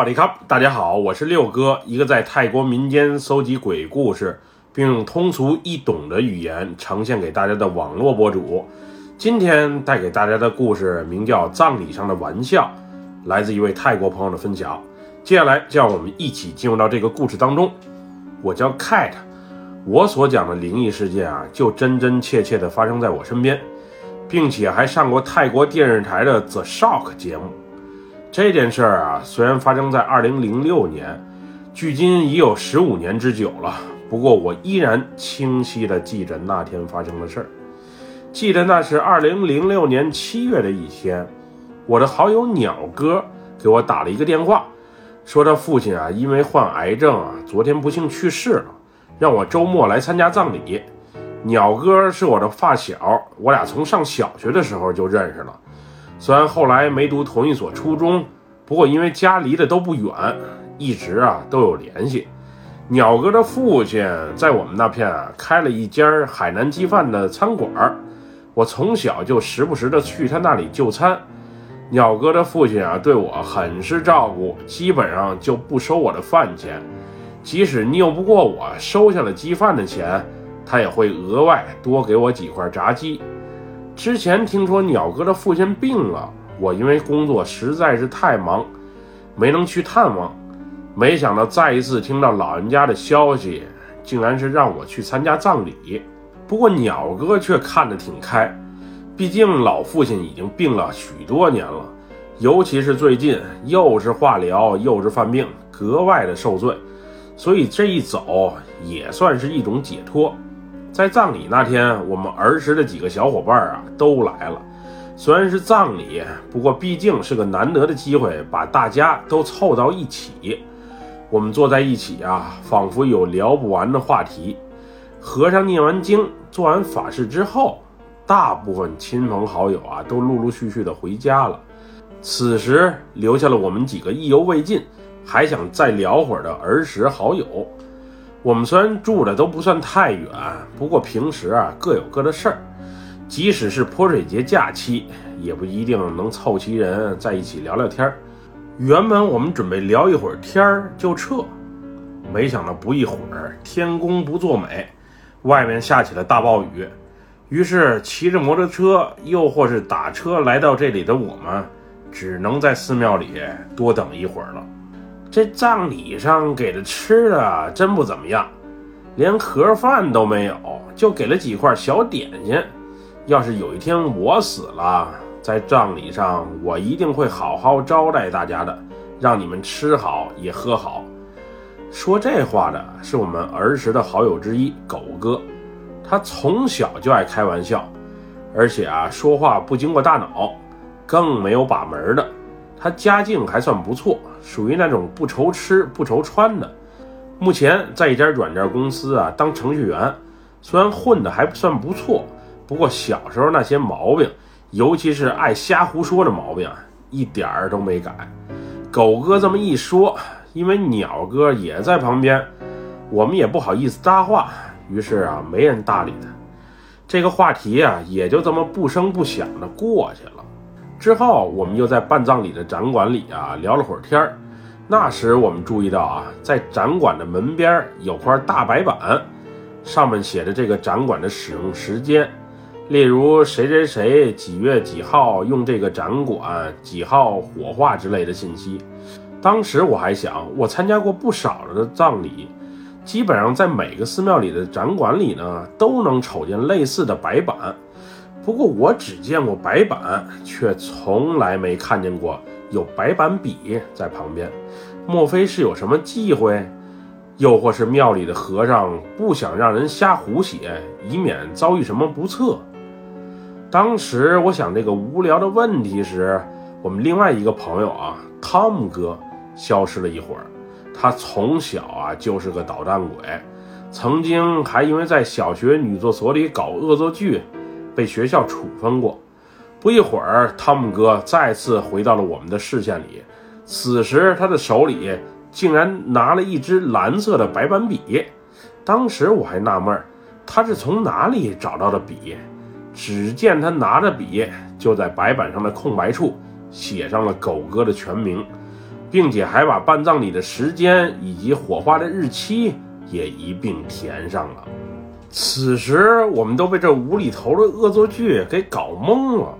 好的卡，大家好，我是六哥，一个在泰国民间搜集鬼故事，并用通俗易懂的语言呈现给大家的网络博主。今天带给大家的故事名叫《葬礼上的玩笑》，来自一位泰国朋友的分享。接下来就让我们一起进入到这个故事当中。我叫 Cat，我所讲的灵异事件啊，就真真切切的发生在我身边，并且还上过泰国电视台的 The Shock 节目。这件事儿啊，虽然发生在二零零六年，距今已有十五年之久了。不过我依然清晰地记着那天发生的事儿。记得那是二零零六年七月的一天，我的好友鸟哥给我打了一个电话，说他父亲啊因为患癌症啊，昨天不幸去世了，让我周末来参加葬礼。鸟哥是我的发小，我俩从上小学的时候就认识了。虽然后来没读同一所初中，不过因为家离得都不远，一直啊都有联系。鸟哥的父亲在我们那片啊开了一家海南鸡饭的餐馆我从小就时不时的去他那里就餐。鸟哥的父亲啊对我很是照顾，基本上就不收我的饭钱，即使拗不过我收下了鸡饭的钱，他也会额外多给我几块炸鸡。之前听说鸟哥的父亲病了，我因为工作实在是太忙，没能去探望。没想到再一次听到老人家的消息，竟然是让我去参加葬礼。不过鸟哥却看得挺开，毕竟老父亲已经病了许多年了，尤其是最近又是化疗又是犯病，格外的受罪，所以这一走也算是一种解脱。在葬礼那天，我们儿时的几个小伙伴啊都来了。虽然是葬礼，不过毕竟是个难得的机会，把大家都凑到一起。我们坐在一起啊，仿佛有聊不完的话题。和尚念完经、做完法事之后，大部分亲朋好友啊都陆陆续续的回家了。此时留下了我们几个意犹未尽，还想再聊会儿的儿时好友。我们虽然住的都不算太远，不过平时啊各有各的事儿，即使是泼水节假期，也不一定能凑齐人在一起聊聊天儿。原本我们准备聊一会儿天儿就撤，没想到不一会儿天公不作美，外面下起了大暴雨，于是骑着摩托车又或是打车来到这里的我们，只能在寺庙里多等一会儿了。这葬礼上给的吃的真不怎么样，连盒饭都没有，就给了几块小点心。要是有一天我死了，在葬礼上我一定会好好招待大家的，让你们吃好也喝好。说这话的是我们儿时的好友之一狗哥，他从小就爱开玩笑，而且啊说话不经过大脑，更没有把门的。他家境还算不错，属于那种不愁吃不愁穿的。目前在一家软件公司啊当程序员，虽然混得还算不错，不过小时候那些毛病，尤其是爱瞎胡说的毛病啊，一点儿都没改。狗哥这么一说，因为鸟哥也在旁边，我们也不好意思搭话，于是啊没人搭理他。这个话题啊也就这么不声不响的过去了。之后，我们又在办葬礼的展馆里啊聊了会儿天儿。那时我们注意到啊，在展馆的门边有块大白板，上面写着这个展馆的使用时间，例如谁谁谁几月几号用这个展馆，几号火化之类的信息。当时我还想，我参加过不少的葬礼，基本上在每个寺庙里的展馆里呢，都能瞅见类似的白板。不过我只见过白板，却从来没看见过有白板笔在旁边。莫非是有什么忌讳？又或是庙里的和尚不想让人瞎胡写，以免遭遇什么不测？当时我想这个无聊的问题时，我们另外一个朋友啊，汤姆哥消失了一会儿。他从小啊就是个捣蛋鬼，曾经还因为在小学女厕所里搞恶作剧。被学校处分过，不一会儿，汤姆哥再次回到了我们的视线里。此时，他的手里竟然拿了一支蓝色的白板笔。当时我还纳闷，他是从哪里找到的笔？只见他拿着笔，就在白板上的空白处写上了狗哥的全名。并且还把办葬礼的时间以及火化的日期也一并填上了。此时，我们都被这无厘头的恶作剧给搞懵了。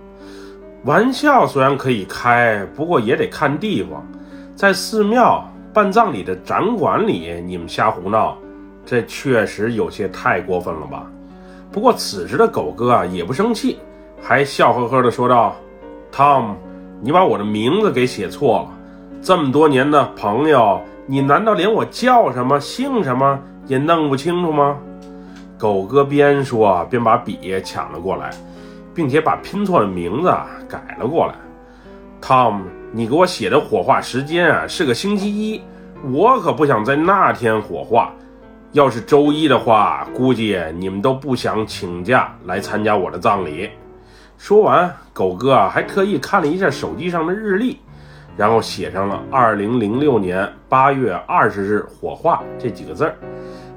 玩笑虽然可以开，不过也得看地方。在寺庙办葬礼的展馆里，你们瞎胡闹，这确实有些太过分了吧？不过此时的狗哥啊也不生气，还笑呵呵地说道：“Tom，你把我的名字给写错了。这么多年的朋友，你难道连我叫什么、姓什么也弄不清楚吗？”狗哥边说边把笔抢了过来，并且把拼错的名字改了过来。Tom，你给我写的火化时间啊是个星期一，我可不想在那天火化。要是周一的话，估计你们都不想请假来参加我的葬礼。说完，狗哥啊还特意看了一下手机上的日历，然后写上了二零零六年八月二十日火化这几个字儿。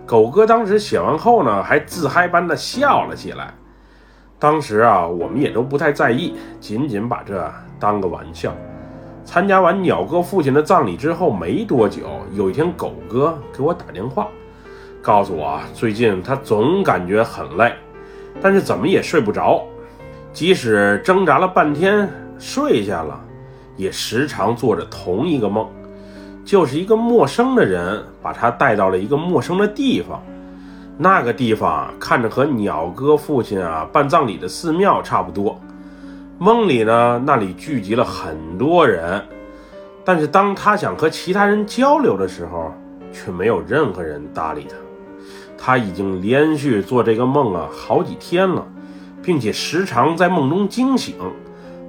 狗哥当时写完后呢，还自嗨般的笑了起来。当时啊，我们也都不太在意，仅仅把这当个玩笑。参加完鸟哥父亲的葬礼之后没多久，有一天狗哥给我打电话。告诉我，最近他总感觉很累，但是怎么也睡不着，即使挣扎了半天睡下了，也时常做着同一个梦，就是一个陌生的人把他带到了一个陌生的地方，那个地方看着和鸟哥父亲啊办葬礼的寺庙差不多。梦里呢，那里聚集了很多人，但是当他想和其他人交流的时候，却没有任何人搭理他。他已经连续做这个梦啊好几天了，并且时常在梦中惊醒，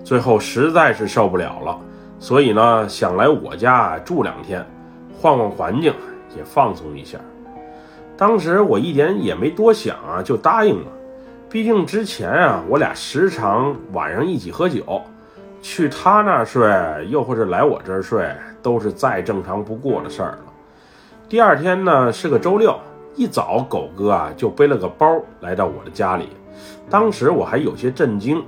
最后实在是受不了了，所以呢想来我家住两天，换换环境，也放松一下。当时我一点也没多想啊，就答应了。毕竟之前啊我俩时常晚上一起喝酒，去他那儿睡，又或者来我这儿睡，都是再正常不过的事儿了。第二天呢是个周六。一早，狗哥啊就背了个包来到我的家里。当时我还有些震惊，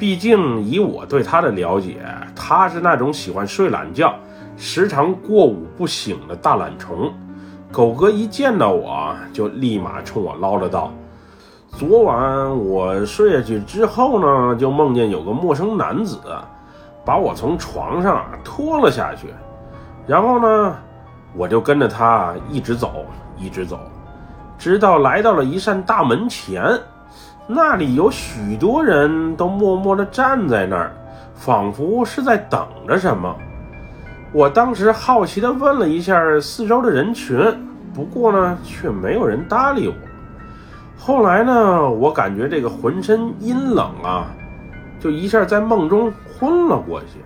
毕竟以我对他的了解，他是那种喜欢睡懒觉、时常过午不醒的大懒虫。狗哥一见到我就立马冲我唠叨道：“昨晚我睡下去之后呢，就梦见有个陌生男子把我从床上拖了下去，然后呢，我就跟着他一直走，一直走。”直到来到了一扇大门前，那里有许多人都默默地站在那儿，仿佛是在等着什么。我当时好奇地问了一下四周的人群，不过呢，却没有人搭理我。后来呢，我感觉这个浑身阴冷啊，就一下在梦中昏了过去。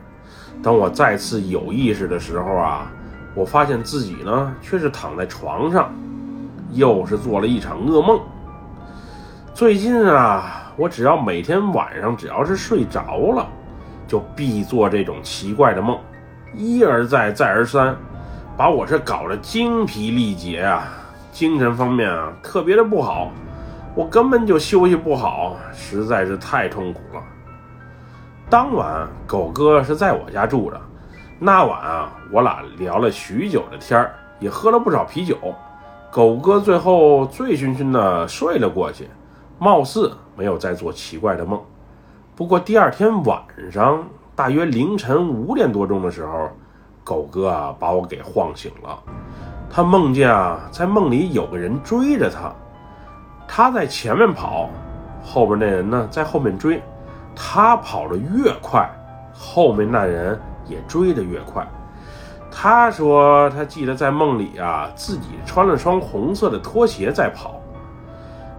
等我再次有意识的时候啊，我发现自己呢，却是躺在床上。又是做了一场噩梦。最近啊，我只要每天晚上只要是睡着了，就必做这种奇怪的梦，一而再，再而三，把我这搞得精疲力竭啊，精神方面啊特别的不好，我根本就休息不好，实在是太痛苦了。当晚狗哥是在我家住着，那晚啊，我俩聊了许久的天儿，也喝了不少啤酒。狗哥最后醉醺醺的睡了过去，貌似没有再做奇怪的梦。不过第二天晚上，大约凌晨五点多钟的时候，狗哥啊把我给晃醒了。他梦见啊，在梦里有个人追着他，他在前面跑，后边那人呢在后面追。他跑得越快，后面那人也追得越快。他说：“他记得在梦里啊，自己穿了双红色的拖鞋在跑。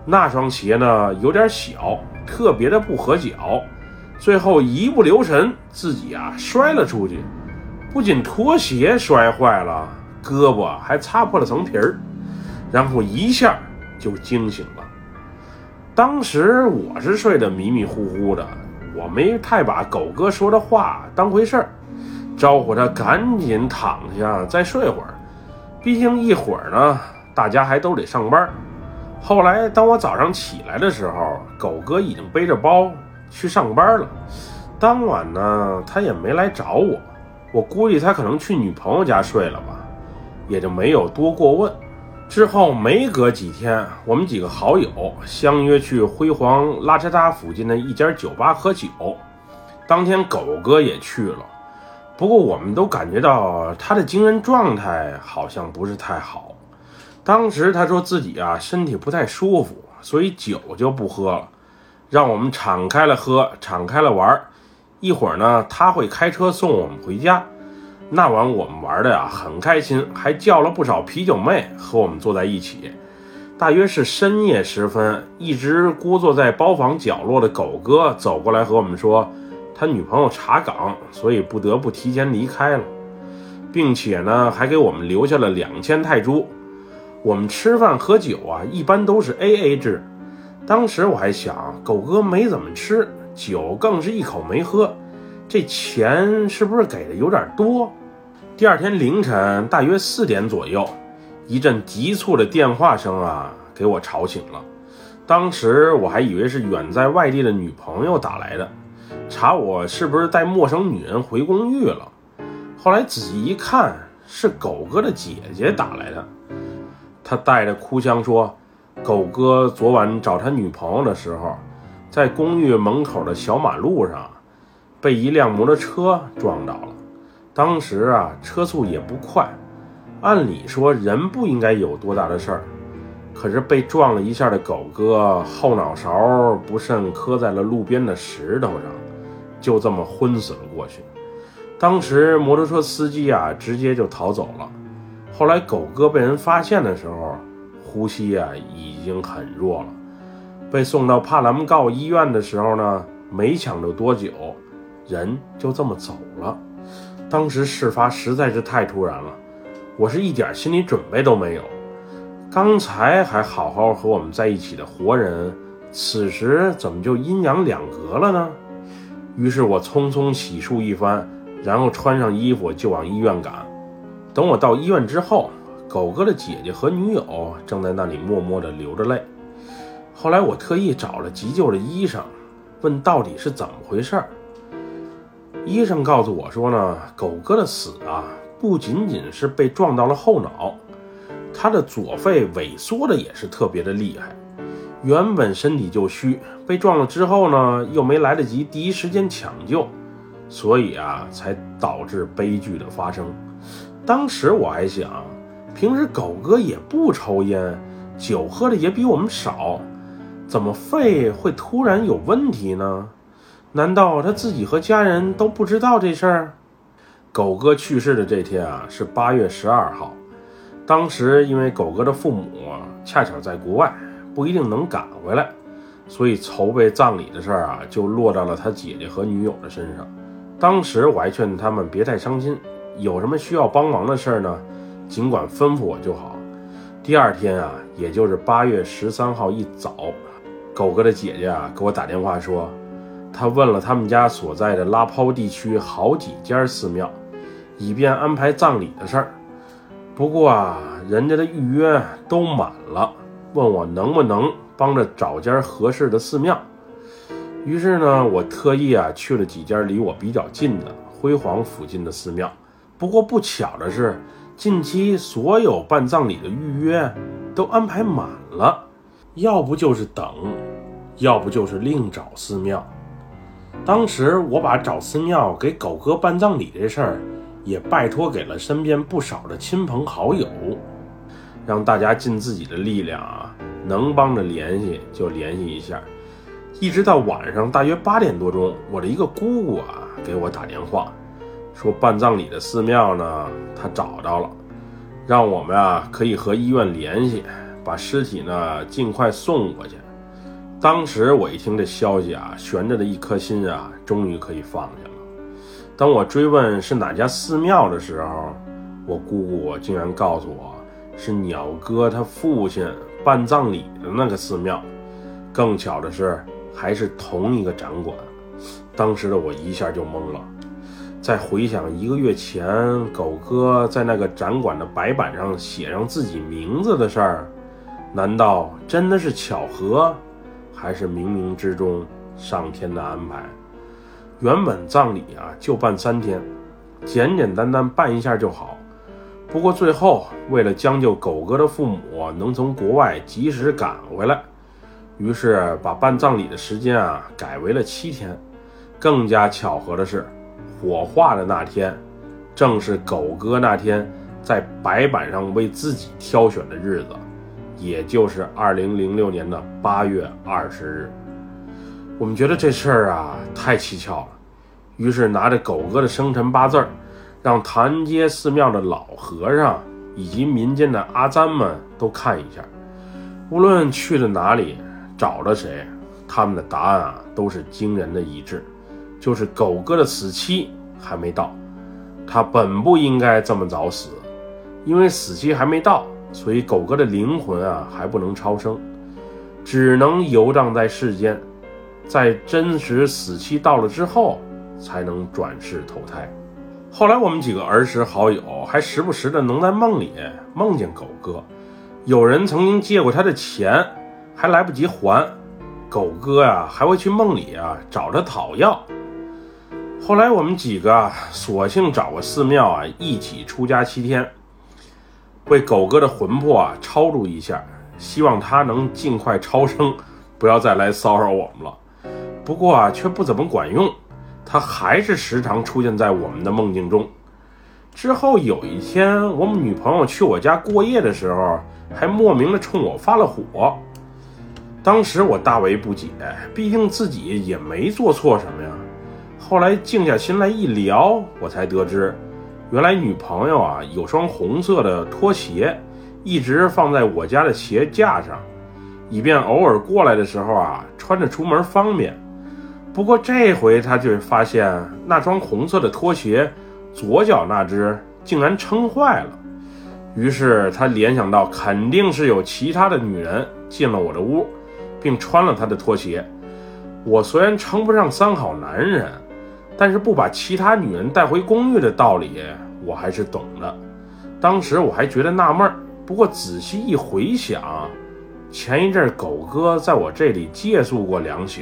那双鞋呢，有点小，特别的不合脚。最后一不留神，自己啊摔了出去。不仅拖鞋摔坏了，胳膊还擦破了层皮儿，然后一下就惊醒了。当时我是睡得迷迷糊糊的，我没太把狗哥说的话当回事儿。”招呼他赶紧躺下，再睡会儿。毕竟一会儿呢，大家还都得上班。后来当我早上起来的时候，狗哥已经背着包去上班了。当晚呢，他也没来找我。我估计他可能去女朋友家睡了吧，也就没有多过问。之后没隔几天，我们几个好友相约去辉煌拉扎达附近的一家酒吧喝酒。当天狗哥也去了，不过我们都感觉到他的精神状态好像不是太好。当时他说自己啊身体不太舒服，所以酒就不喝了，让我们敞开了喝，敞开了玩。一会儿呢他会开车送我们回家。那晚我们玩的呀很开心，还叫了不少啤酒妹和我们坐在一起。大约是深夜时分，一直孤坐在包房角落的狗哥走过来和我们说，他女朋友查岗，所以不得不提前离开了，并且呢还给我们留下了两千泰铢。我们吃饭喝酒啊，一般都是 A A 制。当时我还想，狗哥没怎么吃酒，更是一口没喝。这钱是不是给的有点多？第二天凌晨大约四点左右，一阵急促的电话声啊，给我吵醒了。当时我还以为是远在外地的女朋友打来的，查我是不是带陌生女人回公寓了。后来仔细一看，是狗哥的姐姐打来的。他带着哭腔说：“狗哥昨晚找他女朋友的时候，在公寓门口的小马路上。”被一辆摩托车撞到了，当时啊车速也不快，按理说人不应该有多大的事儿，可是被撞了一下的狗哥后脑勺不慎磕在了路边的石头上，就这么昏死了过去。当时摩托车司机啊直接就逃走了。后来狗哥被人发现的时候，呼吸啊已经很弱了，被送到帕兰告医院的时候呢，没抢救多久。人就这么走了，当时事发实在是太突然了，我是一点心理准备都没有。刚才还好好和我们在一起的活人，此时怎么就阴阳两隔了呢？于是我匆匆洗漱一番，然后穿上衣服就往医院赶。等我到医院之后，狗哥的姐姐和女友正在那里默默地流着泪。后来我特意找了急救的医生，问到底是怎么回事儿。医生告诉我说呢，狗哥的死啊，不仅仅是被撞到了后脑，他的左肺萎缩的也是特别的厉害。原本身体就虚，被撞了之后呢，又没来得及第一时间抢救，所以啊，才导致悲剧的发生。当时我还想，平时狗哥也不抽烟，酒喝的也比我们少，怎么肺会突然有问题呢？难道他自己和家人都不知道这事儿？狗哥去世的这天啊，是八月十二号。当时因为狗哥的父母恰巧在国外，不一定能赶回来，所以筹备葬礼的事儿啊，就落到了他姐姐和女友的身上。当时我还劝他们别太伤心，有什么需要帮忙的事儿呢，尽管吩咐我就好。第二天啊，也就是八月十三号一早，狗哥的姐姐啊给我打电话说。他问了他们家所在的拉抛地区好几家寺庙，以便安排葬礼的事儿。不过啊，人家的预约都满了，问我能不能帮着找家合适的寺庙。于是呢，我特意啊去了几家离我比较近的辉煌附近的寺庙。不过不巧的是，近期所有办葬礼的预约都安排满了，要不就是等，要不就是另找寺庙。当时我把找寺庙给狗哥办葬礼这事儿，也拜托给了身边不少的亲朋好友，让大家尽自己的力量啊，能帮着联系就联系一下。一直到晚上大约八点多钟，我的一个姑姑啊给我打电话，说办葬礼的寺庙呢，他找到了，让我们啊可以和医院联系，把尸体呢尽快送过去。当时我一听这消息啊，悬着的一颗心啊，终于可以放下了。当我追问是哪家寺庙的时候，我姑姑竟然告诉我是鸟哥他父亲办葬礼的那个寺庙。更巧的是，还是同一个展馆。当时的我一下就懵了。再回想一个月前狗哥在那个展馆的白板上写上自己名字的事儿，难道真的是巧合？还是冥冥之中上天的安排。原本葬礼啊就办三天，简简单单办一下就好。不过最后，为了将就狗哥的父母能从国外及时赶回来，于是把办葬礼的时间啊改为了七天。更加巧合的是，火化的那天，正是狗哥那天在白板上为自己挑选的日子，也就是二零零六年的八月二十日。我们觉得这事儿啊太蹊跷了，于是拿着狗哥的生辰八字儿。让潭街寺庙的老和尚以及民间的阿簪们都看一下，无论去了哪里，找了谁，他们的答案啊都是惊人的一致，就是狗哥的死期还没到，他本不应该这么早死，因为死期还没到，所以狗哥的灵魂啊还不能超生，只能游荡在世间，在真实死期到了之后，才能转世投胎。后来我们几个儿时好友还时不时的能在梦里梦见狗哥，有人曾经借过他的钱，还来不及还，狗哥呀还会去梦里啊找他讨要。后来我们几个索性找个寺庙啊一起出家七天，为狗哥的魂魄啊超度一下，希望他能尽快超生，不要再来骚扰我们了。不过啊却不怎么管用。他还是时常出现在我们的梦境中。之后有一天，我们女朋友去我家过夜的时候，还莫名的冲我发了火。当时我大为不解，毕竟自己也没做错什么呀。后来静下心来一聊，我才得知，原来女朋友啊有双红色的拖鞋，一直放在我家的鞋架上，以便偶尔过来的时候啊穿着出门方便。不过这回他却发现那双红色的拖鞋，左脚那只竟然撑坏了。于是他联想到，肯定是有其他的女人进了我的屋，并穿了他的拖鞋。我虽然称不上三好男人，但是不把其他女人带回公寓的道理，我还是懂的。当时我还觉得纳闷儿，不过仔细一回想，前一阵狗哥在我这里借宿过两宿。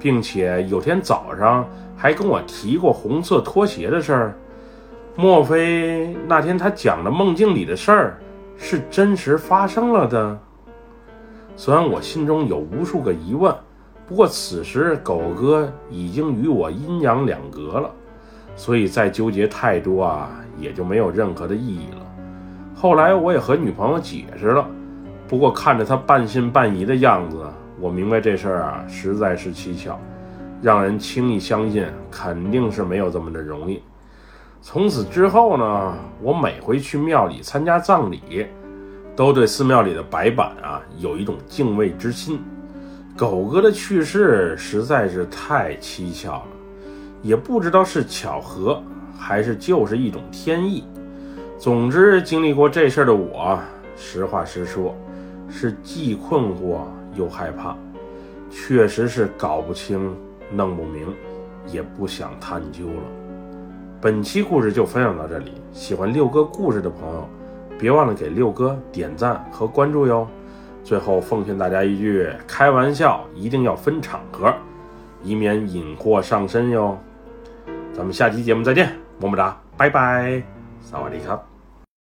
并且有天早上还跟我提过红色拖鞋的事儿，莫非那天他讲的梦境里的事儿是真实发生了的？虽然我心中有无数个疑问，不过此时狗哥已经与我阴阳两隔了，所以再纠结太多啊，也就没有任何的意义了。后来我也和女朋友解释了，不过看着他半信半疑的样子。我明白这事儿啊，实在是蹊跷，让人轻易相信，肯定是没有这么的容易。从此之后呢，我每回去庙里参加葬礼，都对寺庙里的白板啊有一种敬畏之心。狗哥的去世实在是太蹊跷了，也不知道是巧合还是就是一种天意。总之，经历过这事儿的我，实话实说，是既困惑。又害怕，确实是搞不清、弄不明，也不想探究了。本期故事就分享到这里，喜欢六哥故事的朋友，别忘了给六哥点赞和关注哟。最后奉劝大家一句：开玩笑一定要分场合，以免引祸上身哟。咱们下期节目再见，么么哒，拜拜，萨瓦迪卡。